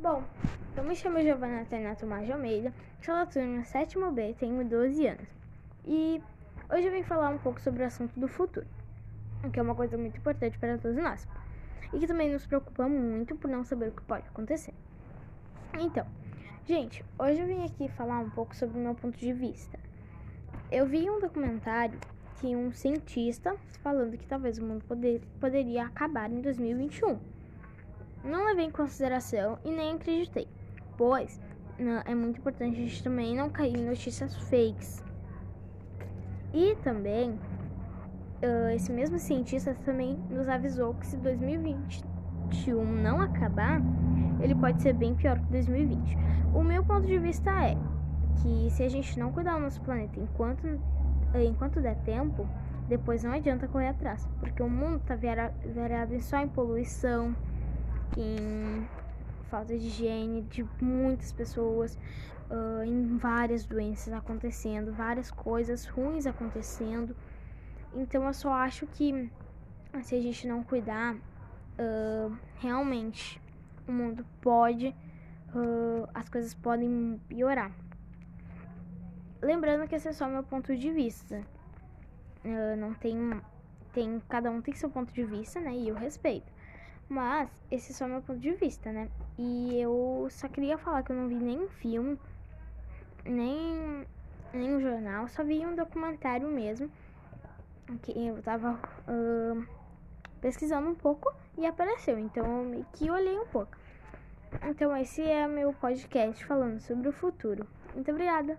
Bom, eu me chamo Giovanna Tainá Tomás Almeida, sou da turma 7 B, tenho 12 anos. E hoje eu vim falar um pouco sobre o assunto do futuro, que é uma coisa muito importante para todos nós. E que também nos preocupa muito por não saber o que pode acontecer. Então, gente, hoje eu vim aqui falar um pouco sobre o meu ponto de vista. Eu vi um documentário que um cientista falando que talvez o mundo poder, poderia acabar em 2021 não levei em consideração e nem acreditei, pois não, é muito importante a gente também não cair em notícias fakes. E também, esse mesmo cientista também nos avisou que se 2021 não acabar, ele pode ser bem pior que 2020. O meu ponto de vista é que se a gente não cuidar do nosso planeta enquanto, enquanto der tempo, depois não adianta correr atrás, porque o mundo está virado só em poluição, em falta de higiene de muitas pessoas, uh, em várias doenças acontecendo, várias coisas ruins acontecendo. Então eu só acho que se a gente não cuidar, uh, realmente o mundo pode, uh, as coisas podem piorar. Lembrando que esse é só meu ponto de vista. não tem, tem cada um tem seu ponto de vista, né? E eu respeito. Mas esse é só meu ponto de vista, né? E eu só queria falar que eu não vi nenhum filme, nem, nem um jornal, só vi um documentário mesmo. Que eu tava uh, pesquisando um pouco e apareceu. Então eu meio que olhei um pouco. Então esse é meu podcast falando sobre o futuro. Muito obrigada!